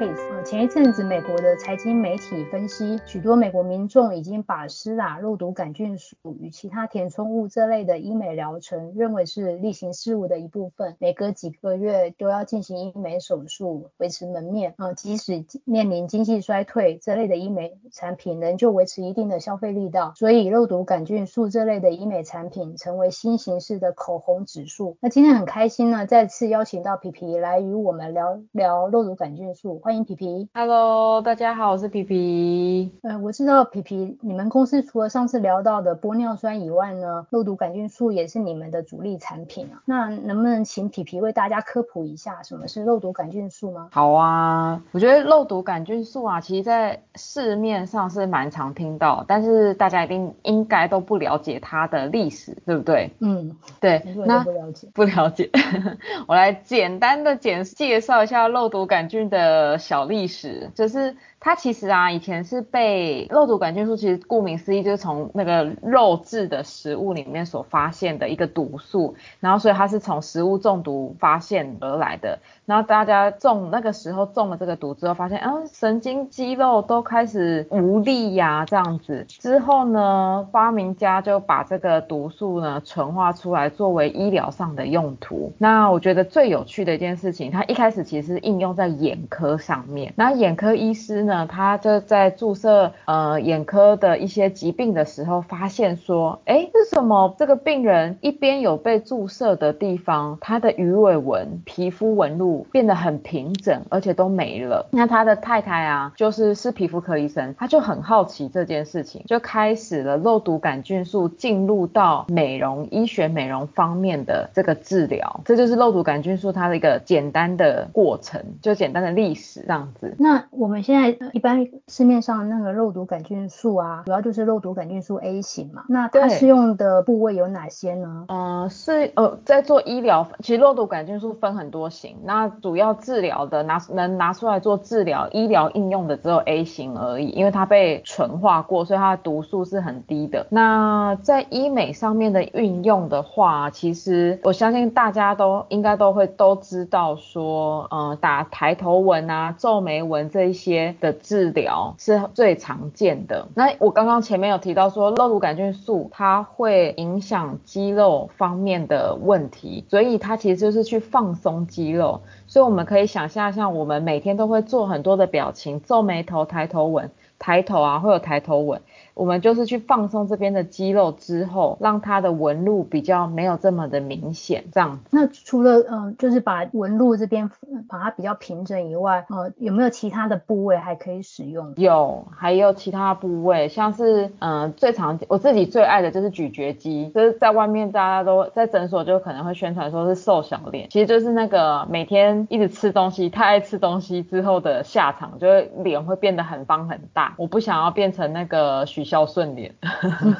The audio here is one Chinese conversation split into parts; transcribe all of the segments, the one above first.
Pace。前一阵子美国的财经媒体分析，许多美国民众已经把施打肉毒杆菌素与其他填充物这类的医美疗程认为是例行事务的一部分，每隔几个月都要进行医美手术维持门面。呃，即使面临经济衰退，这类的医美产品仍旧维持一定的消费力道。所以肉毒杆菌素这类的医美产品成为新形式的口红指数。那今天很开心呢，再次邀请到皮皮来与我们聊聊肉毒杆菌素，欢迎皮皮。Hello，大家好，我是皮皮。呃，我知道皮皮，你们公司除了上次聊到的玻尿酸以外呢，肉毒杆菌素也是你们的主力产品啊。那能不能请皮皮为大家科普一下什么是肉毒杆菌素吗？好啊，我觉得肉毒杆菌素啊，其实在市面上是蛮常听到，但是大家一定应该都不了解它的历史，对不对？嗯，对。那不了解，不了解。我来简单的简介绍一下肉毒杆菌的小历。史就是。它其实啊，以前是被肉毒杆菌素，其实顾名思义就是从那个肉质的食物里面所发现的一个毒素，然后所以它是从食物中毒发现而来的。然后大家中那个时候中了这个毒之后，发现啊神经肌肉都开始无力呀这样子。之后呢，发明家就把这个毒素呢纯化出来，作为医疗上的用途。那我觉得最有趣的一件事情，它一开始其实是应用在眼科上上面，那眼科医师。呢，他就在注射呃眼科的一些疾病的时候，发现说，哎，为什么这个病人一边有被注射的地方，他的鱼尾纹、皮肤纹路变得很平整，而且都没了？那他的太太啊，就是是皮肤科医生，他就很好奇这件事情，就开始了肉毒杆菌素进入到美容医学美容方面的这个治疗，这就是肉毒杆菌素它的一个简单的过程，就简单的历史这样子。那我们现在。一般市面上那个肉毒杆菌素啊，主要就是肉毒杆菌素 A 型嘛。那它适用的部位有哪些呢？嗯，是呃，在做医疗，其实肉毒杆菌素分很多型。那主要治疗的拿能拿出来做治疗医疗应用的只有 A 型而已，因为它被纯化过，所以它的毒素是很低的。那在医美上面的运用的话，其实我相信大家都应该都会都知道说，嗯，打抬头纹啊、啊皱眉纹这一些的。治疗是最常见的。那我刚刚前面有提到说，肉毒杆菌素它会影响肌肉方面的问题，所以它其实就是去放松肌肉。所以我们可以想象，像我们每天都会做很多的表情，皱眉头、抬头纹、抬头啊，会有抬头纹。我们就是去放松这边的肌肉之后，让它的纹路比较没有这么的明显，这样。那除了嗯，就是把纹路这边把它比较平整以外，呃，有没有其他的部位还可以使用？有，还有其他部位，像是嗯，最常我自己最爱的就是咀嚼肌，就是在外面大家都在诊所就可能会宣传说是瘦小脸，其实就是那个每天一直吃东西，太爱吃东西之后的下场，就会脸会变得很方很大。我不想要变成那个许。孝顺脸，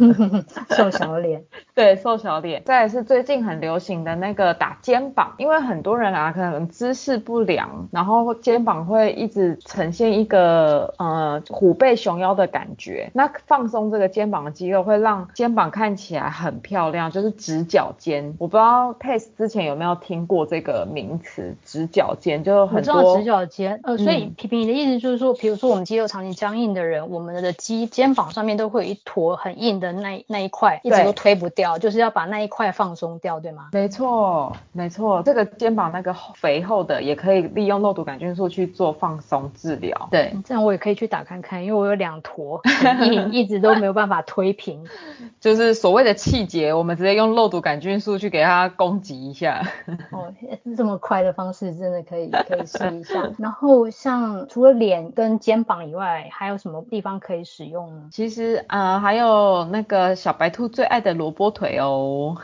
瘦小脸，对，瘦小脸。再是最近很流行的那个打肩膀，因为很多人啊可能姿势不良，然后肩膀会一直呈现一个呃虎背熊腰的感觉。那放松这个肩膀的肌肉，会让肩膀看起来很漂亮，就是直角肩。我不知道 Pace 之前有没有听过这个名词，直角肩就很多直角肩。呃，所以皮皮你的意思就是说，比如说我们肌肉长期僵硬的人，我们的肌肩膀上面。都会有一坨很硬的那那一块，一直都推不掉，就是要把那一块放松掉，对吗？没错，没错，这个肩膀那个肥厚的也可以利用肉毒杆菌素去做放松治疗。对，这样我也可以去打看看，因为我有两坨硬，一直都没有办法推平。就是所谓的气节，我们直接用肉毒杆菌素去给它攻击一下。哦，这么快的方式真的可以可以试一下。然后像除了脸跟肩膀以外，还有什么地方可以使用呢？其实。啊，还有那个小白兔最爱的萝卜腿哦，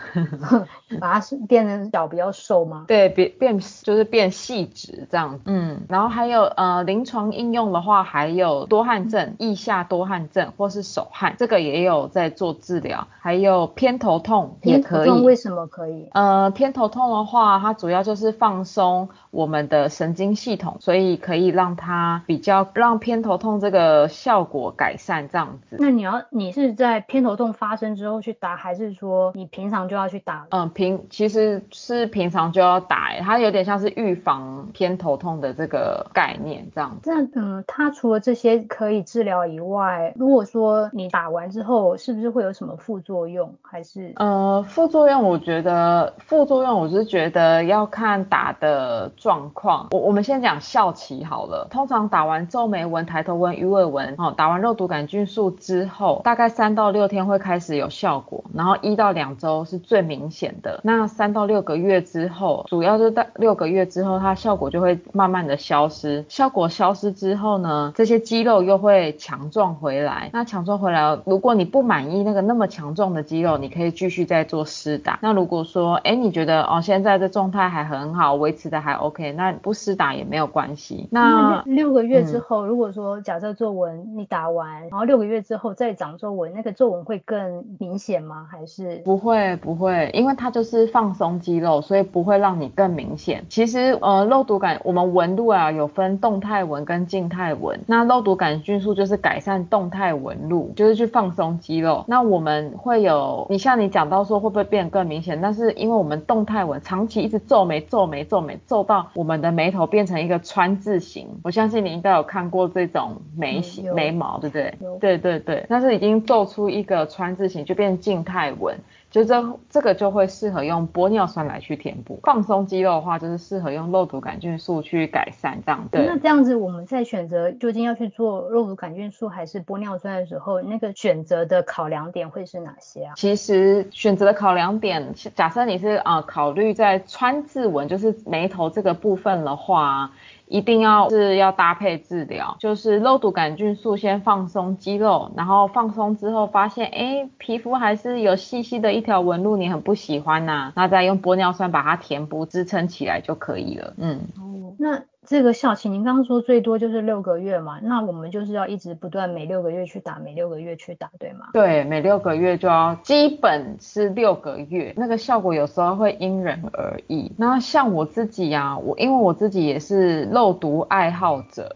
把它变成脚比较瘦吗？对，变变就是变细直这样。嗯，然后还有呃临床应用的话，还有多汗症、腋下多汗症或是手汗，这个也有在做治疗。还有偏头痛也可以。为什么可以？呃，偏头痛的话，它主要就是放松我们的神经系统，所以可以让它比较让偏头痛这个效果改善这样子。那你要你是在偏头痛发生之后去打，还是说你平常就要去打？嗯，平其实是平常就要打，它有点像是预防偏头痛的这个概念这样。那嗯，它除了这些可以治疗以外，如果说你打完之后，是不是会有什么副作用？还是呃，副作用我觉得副作用我是觉得要看打的状况。我我们先讲效期好了，通常打完皱眉纹、抬头纹、鱼尾纹，哦，打完肉毒杆菌素之后，大概三到六天会开始有效果，然后一到两周是最明显的。那三到六个月之后，主要是在六个月之后，它效果就会慢慢的消失。效果消失之后呢，这些肌肉又会强壮回来。那强壮回来，如果你不满意那个那么强壮的肌肉，你可以继续再做施打。那如果说，哎，你觉得哦现在的状态还很好，维持的还 OK，那不施打也没有关系。那六个月之后，如果说假设作文你打完，然后六个月之后再长皱纹，那个皱纹会更明显吗？还是不会不会，因为它就是放松肌肉，所以不会让你更明显。其实呃肉毒杆我们纹路啊有分动态纹跟静态纹，那肉毒杆菌素就是改善动态纹路，就是去放松肌肉。那我们会有，你像你讲到说会不会变得更明显？但是因为我们动态纹长期一直皱眉皱眉皱眉皱到我们的眉头变成一个川字形，我相信你应该有看过这种眉形眉毛，对不对？对对对，但是已经做出一个川字形，就变静态纹。就这这个就会适合用玻尿酸来去填补，放松肌肉的话，就是适合用肉毒杆菌素去改善这样。对，那这样子我们在选择究竟要去做肉毒杆菌素还是玻尿酸的时候，那个选择的考量点会是哪些啊？其实选择的考量点，假设你是啊考虑在川字纹，就是眉头这个部分的话。一定要是要搭配治疗，就是肉毒杆菌素先放松肌肉，然后放松之后发现，哎，皮肤还是有细细的一条纹路，你很不喜欢呐，那再用玻尿酸把它填补支撑起来就可以了。嗯，哦，那。这个效期，您刚刚说最多就是六个月嘛，那我们就是要一直不断每六个月去打，每六个月去打，对吗？对，每六个月就要，基本是六个月，那个效果有时候会因人而异。那像我自己呀，我因为我自己也是肉毒爱好者，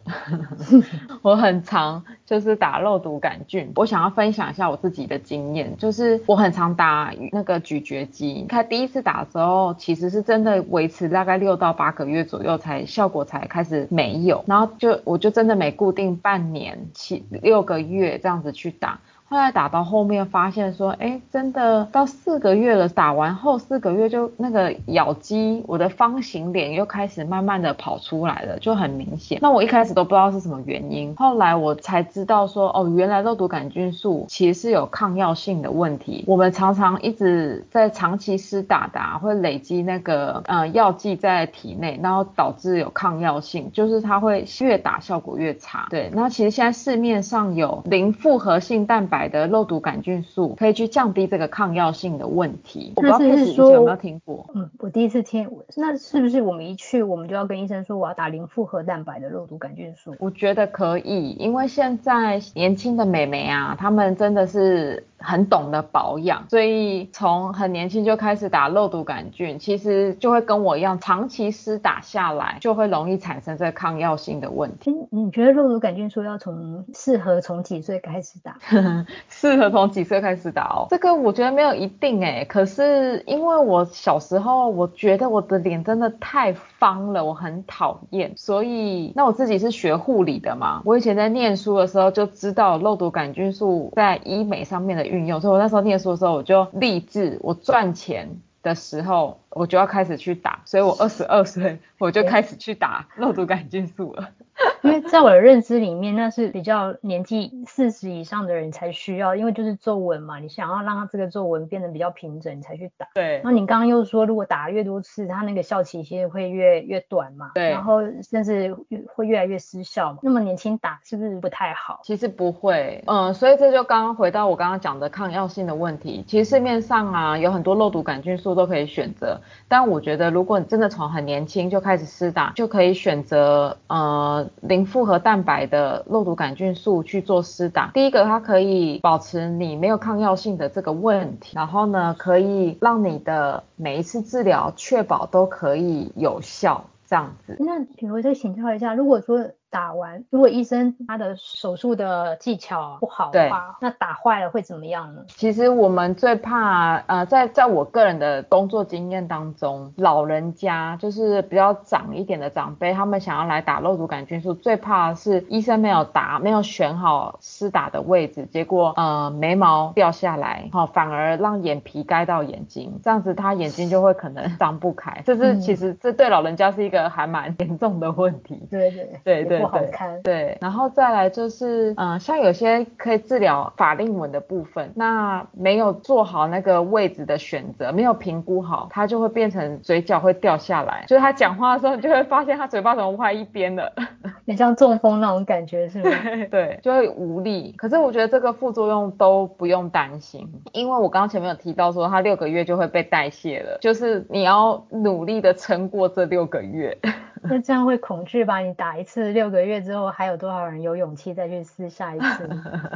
我很常就是打肉毒杆菌。我想要分享一下我自己的经验，就是我很常打那个咀嚼肌，看第一次打的时候，其实是真的维持大概六到八个月左右才效果才。开始没有，然后就我就真的每固定半年七六个月这样子去打。后来打到后面发现说，哎，真的到四个月了，打完后四个月就那个咬肌，我的方形脸又开始慢慢的跑出来了，就很明显。那我一开始都不知道是什么原因，后来我才知道说，哦，原来肉毒杆菌素其实是有抗药性的问题。我们常常一直在长期施打的，会累积那个呃药剂在体内，然后导致有抗药性，就是它会越打效果越差。对，那其实现在市面上有零复合性蛋白。的肉毒杆菌素可以去降低这个抗药性的问题。我不知道佩斯以前有没有听过？嗯，我第一次听。那是不是我们一去，我们就要跟医生说我要打零复合蛋白的肉毒杆菌素？我觉得可以，因为现在年轻的美眉啊，她们真的是。很懂得保养，所以从很年轻就开始打肉毒杆菌，其实就会跟我一样，长期施打下来，就会容易产生这抗药性的问题。你觉得肉毒杆菌素要从适合从几岁开始打？适合从几岁开始打哦？这个我觉得没有一定哎，可是因为我小时候我觉得我的脸真的太方了，我很讨厌，所以那我自己是学护理的嘛，我以前在念书的时候就知道肉毒杆菌素在医美上面的。运用，所以我那时候念书的时候，我就立志，我赚钱的时候，我就要开始去打，所以我二十二岁，我就开始去打肉毒杆菌素了。因为在我的认知里面，那是比较年纪四十以上的人才需要，因为就是皱纹嘛，你想要让它这个皱纹变得比较平整，你才去打。对。那你刚刚又说，如果打越多次，它那个效期其实会越越短嘛？对。然后甚至会越来越失效嘛？那么年轻打是不是不太好？其实不会，嗯，所以这就刚刚回到我刚刚讲的抗药性的问题。其实市面上啊有很多肉毒杆菌素都可以选择，但我觉得如果你真的从很年轻就开始施打，就可以选择呃。零复合蛋白的肉毒杆菌素去做施打，第一个它可以保持你没有抗药性的这个问题，然后呢，可以让你的每一次治疗确保都可以有效，这样子。那请我再请教一下，如果说打完，如果医生他的手术的技巧不好的话，那打坏了会怎么样呢？其实我们最怕，呃，在在我个人的工作经验当中，老人家就是比较长一点的长辈，他们想要来打肉毒杆菌素，最怕是医生没有打，没有选好施打的位置，结果呃眉毛掉下来，好，反而让眼皮盖到眼睛，这样子他眼睛就会可能张不开，这是其实这对老人家是一个还蛮严重的问题。对对对对。不好看，对，然后再来就是，嗯，像有些可以治疗法令纹的部分，那没有做好那个位置的选择，没有评估好，它就会变成嘴角会掉下来，就是他讲话的时候，你就会发现他嘴巴怎么歪一边了，很像中风那种感觉，是吗？对，就会无力。可是我觉得这个副作用都不用担心，因为我刚刚前面有提到说，它六个月就会被代谢了，就是你要努力的撑过这六个月。那这样会恐惧吧？你打一次六个月之后，还有多少人有勇气再去试下一次？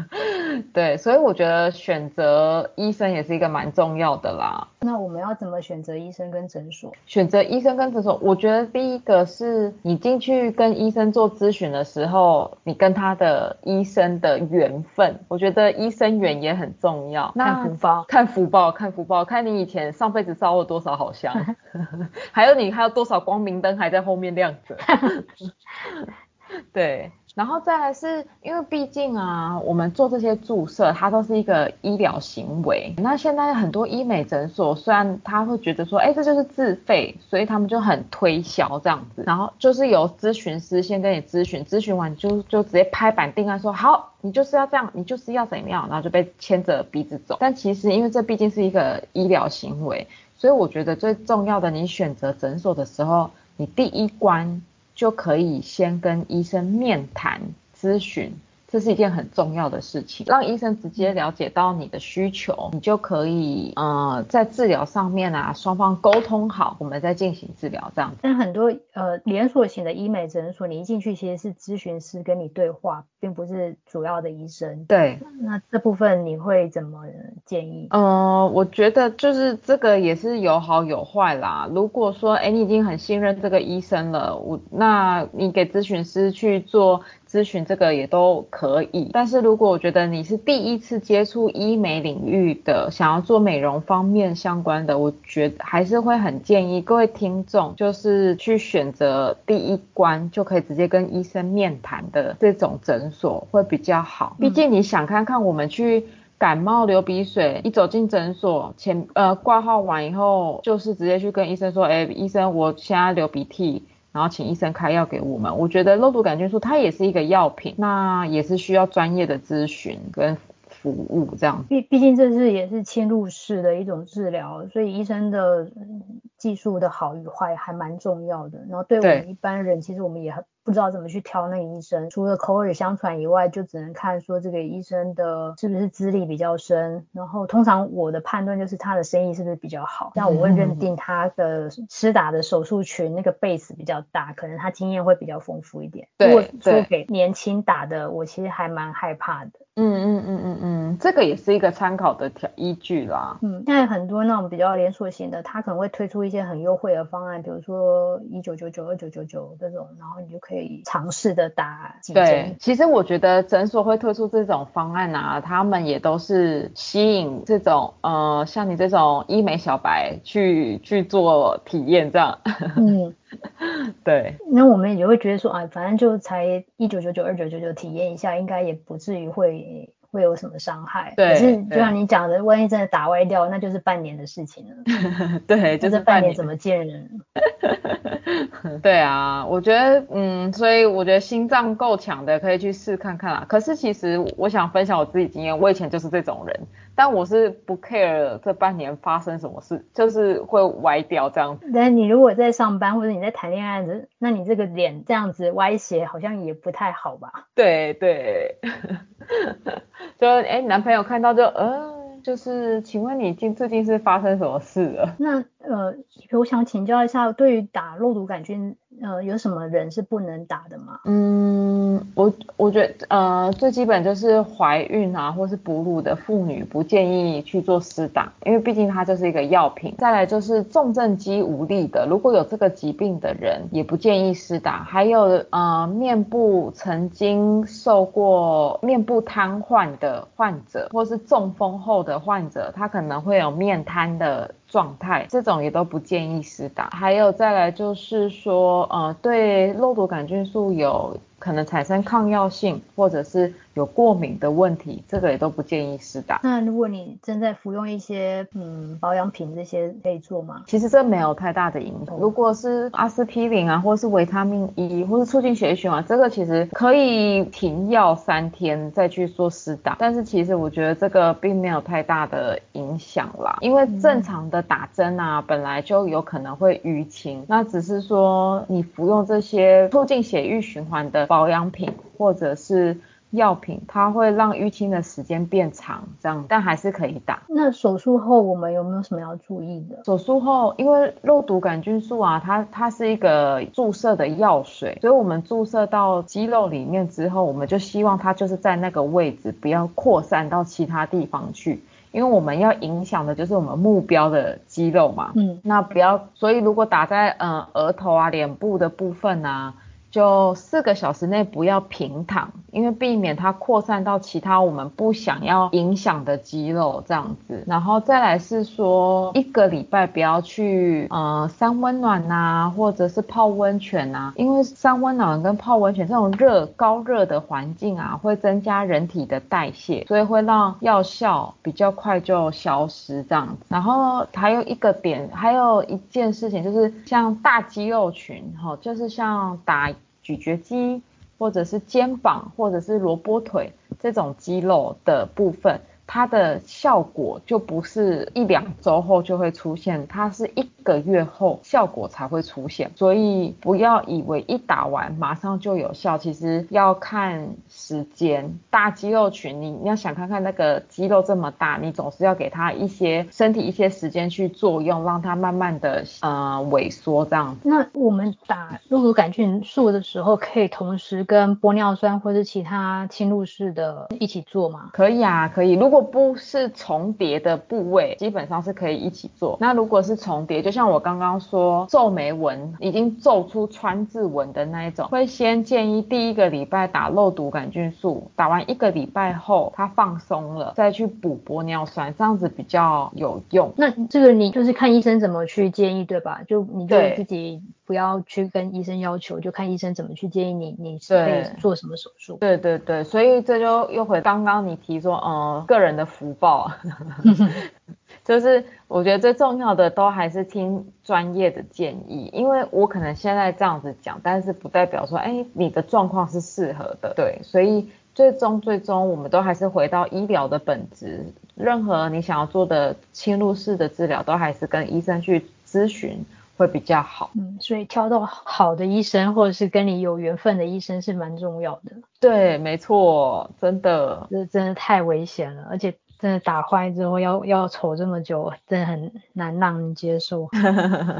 对，所以我觉得选择医生也是一个蛮重要的啦。那我们要怎么选择医生跟诊所？选择医生跟诊所，我觉得第一个是你进去跟医生做咨询的时候，你跟他的医生的缘分，我觉得医生缘也很重要。看福报，看福报，看福报，看你以前上辈子烧了多少好香，还有你还有多少光明灯还在后面。亮着，对，然后再来是因为毕竟啊，我们做这些注射，它都是一个医疗行为。那现在很多医美诊所，虽然他会觉得说，哎，这就是自费，所以他们就很推销这样子。然后就是由咨询师先跟你咨询，咨询完就就直接拍板定案说，好，你就是要这样，你就是要怎样，然后就被牵着鼻子走。但其实因为这毕竟是一个医疗行为，所以我觉得最重要的，你选择诊所的时候。你第一关就可以先跟医生面谈咨询。这是一件很重要的事情，让医生直接了解到你的需求，你就可以呃在治疗上面啊双方沟通好，我们再进行治疗这样。但很多呃连锁型的医美诊所，你一进去其实是咨询师跟你对话，并不是主要的医生。对，那这部分你会怎么建议？呃，我觉得就是这个也是有好有坏啦。如果说哎你已经很信任这个医生了，我那你给咨询师去做。咨询这个也都可以，但是如果我觉得你是第一次接触医美领域的，想要做美容方面相关的，我觉得还是会很建议各位听众，就是去选择第一关就可以直接跟医生面谈的这种诊所会比较好。毕竟你想看看我们去感冒流鼻水，一走进诊所前呃挂号完以后，就是直接去跟医生说，哎，医生我现在流鼻涕。然后请医生开药给我们，我觉得肉毒杆菌素它也是一个药品，那也是需要专业的咨询跟服务这样。毕毕竟这是也是侵入式的一种治疗，所以医生的技术的好与坏还蛮重要的。然后对我们一般人，其实我们也很。不知道怎么去挑那个医生，除了口耳相传以外，就只能看说这个医生的是不是资历比较深。然后通常我的判断就是他的生意是不是比较好，那我会认定他的施打的手术群那个 base 比较大，可能他经验会比较丰富一点。如果说给年轻打的，我其实还蛮害怕的。嗯嗯嗯嗯嗯，这个也是一个参考的条依据啦。嗯，现在很多那种比较连锁型的，他可能会推出一些很优惠的方案，比如说一九九九、二九九九这种，然后你就可以尝试的打几针。对，其实我觉得诊所会推出这种方案啊，他们也都是吸引这种呃像你这种医美小白去去做体验这样。嗯。对，那我们也会觉得说啊，反正就才一九九九、二九九九体验一下，应该也不至于会会有什么伤害。对，可是就像你讲的，万一真的打歪掉，那就是半年的事情了。对，就是半年怎么见人？对啊，我觉得，嗯，所以我觉得心脏够强的可以去试看看啦。可是其实我想分享我自己经验，我以前就是这种人。但我是不 care 这半年发生什么事，就是会歪掉这样子。但你如果在上班或者你在谈恋爱的，那你这个脸这样子歪斜，好像也不太好吧？对对，就哎，男朋友看到就呃。就是，请问你近最近是发生什么事了？那呃，我想请教一下，对于打肉毒杆菌，呃，有什么人是不能打的吗？嗯。我我觉得呃最基本就是怀孕啊或是哺乳的妇女不建议去做施打，因为毕竟它就是一个药品。再来就是重症肌无力的，如果有这个疾病的人也不建议施打。还有呃面部曾经受过面部瘫痪的患者，或是中风后的患者，他可能会有面瘫的。状态这种也都不建议施打，还有再来就是说，呃，对肉毒杆菌素有。可能产生抗药性，或者是有过敏的问题，这个也都不建议施打。那如果你正在服用一些嗯保养品，这些可以做吗？其实这没有太大的影响。如果是阿司匹林啊，或是维他命 E，或是促进血液循环，这个其实可以停药三天再去做施打。但是其实我觉得这个并没有太大的影响啦，因为正常的打针啊，本来就有可能会淤青，那只是说你服用这些促进血液循环的。保养品或者是药品，它会让淤青的时间变长，这样，但还是可以打。那手术后我们有没有什么要注意的？手术后，因为肉毒杆菌素啊，它它是一个注射的药水，所以我们注射到肌肉里面之后，我们就希望它就是在那个位置，不要扩散到其他地方去，因为我们要影响的就是我们目标的肌肉嘛。嗯，那不要，所以如果打在呃额头啊、脸部的部分啊。就四个小时内不要平躺，因为避免它扩散到其他我们不想要影响的肌肉这样子。然后再来是说一个礼拜不要去呃三温暖呐，或者是泡温泉呐，因为三温暖跟泡温泉这种热高热的环境啊，会增加人体的代谢，所以会让药效比较快就消失这样子。然后还有一个点，还有一件事情就是像大肌肉群哈，就是像打。咀嚼肌，或者是肩膀，或者是萝卜腿这种肌肉的部分。它的效果就不是一两周后就会出现，它是一个月后效果才会出现，所以不要以为一打完马上就有效，其实要看时间。大肌肉群，你你要想看看那个肌肉这么大，你总是要给它一些身体一些时间去作用，让它慢慢的呃萎缩这样。那我们打肉毒杆菌素的时候，可以同时跟玻尿酸或者其他侵入式的一起做吗？可以啊，可以。如如果不是重叠的部位，基本上是可以一起做。那如果是重叠，就像我刚刚说，皱眉纹已经皱出川字纹的那一种，会先建议第一个礼拜打肉毒杆菌素，打完一个礼拜后它放松了，再去补玻尿酸，这样子比较有用。那这个你就是看医生怎么去建议，对吧？就你就自己。不要去跟医生要求，就看医生怎么去建议你，你是可以做什么手术。对对对，所以这就又回刚刚你提说，嗯，个人的福报，就是我觉得最重要的都还是听专业的建议，因为我可能现在这样子讲，但是不代表说，哎，你的状况是适合的。对，所以最终最终我们都还是回到医疗的本质，任何你想要做的侵入式的治疗，都还是跟医生去咨询。会比较好，嗯，所以挑到好的医生或者是跟你有缘分的医生是蛮重要的。对，没错，真的，这真的太危险了，而且真的打坏之后要要丑这么久，真的很难让人接受。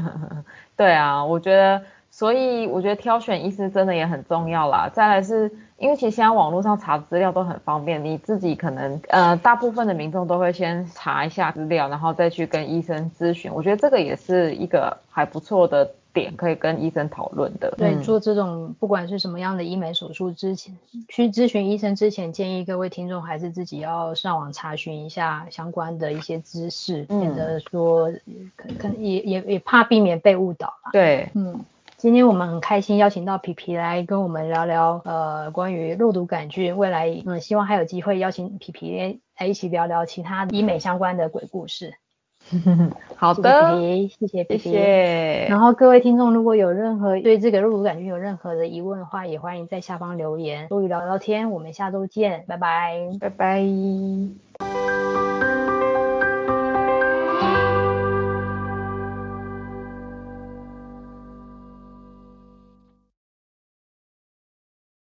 对啊，我觉得，所以我觉得挑选医师真的也很重要啦。再来是。因为其实现在网络上查资料都很方便，你自己可能呃大部分的民众都会先查一下资料，然后再去跟医生咨询。我觉得这个也是一个还不错的点，可以跟医生讨论的。对，做这种不管是什么样的医美手术之前，去咨询医生之前，建议各位听众还是自己要上网查询一下相关的一些知识，免得说可可也也也怕避免被误导嘛。对，嗯。今天我们很开心邀请到皮皮来跟我们聊聊，呃，关于肉毒杆菌。未来，嗯，希望还有机会邀请皮皮来一起聊聊其他医美相关的鬼故事。好的，谢谢皮皮，谢谢。然后各位听众，如果有任何对这个肉毒杆菌有任何的疑问的话，也欢迎在下方留言，多与聊聊天。我们下周见，拜拜，拜拜。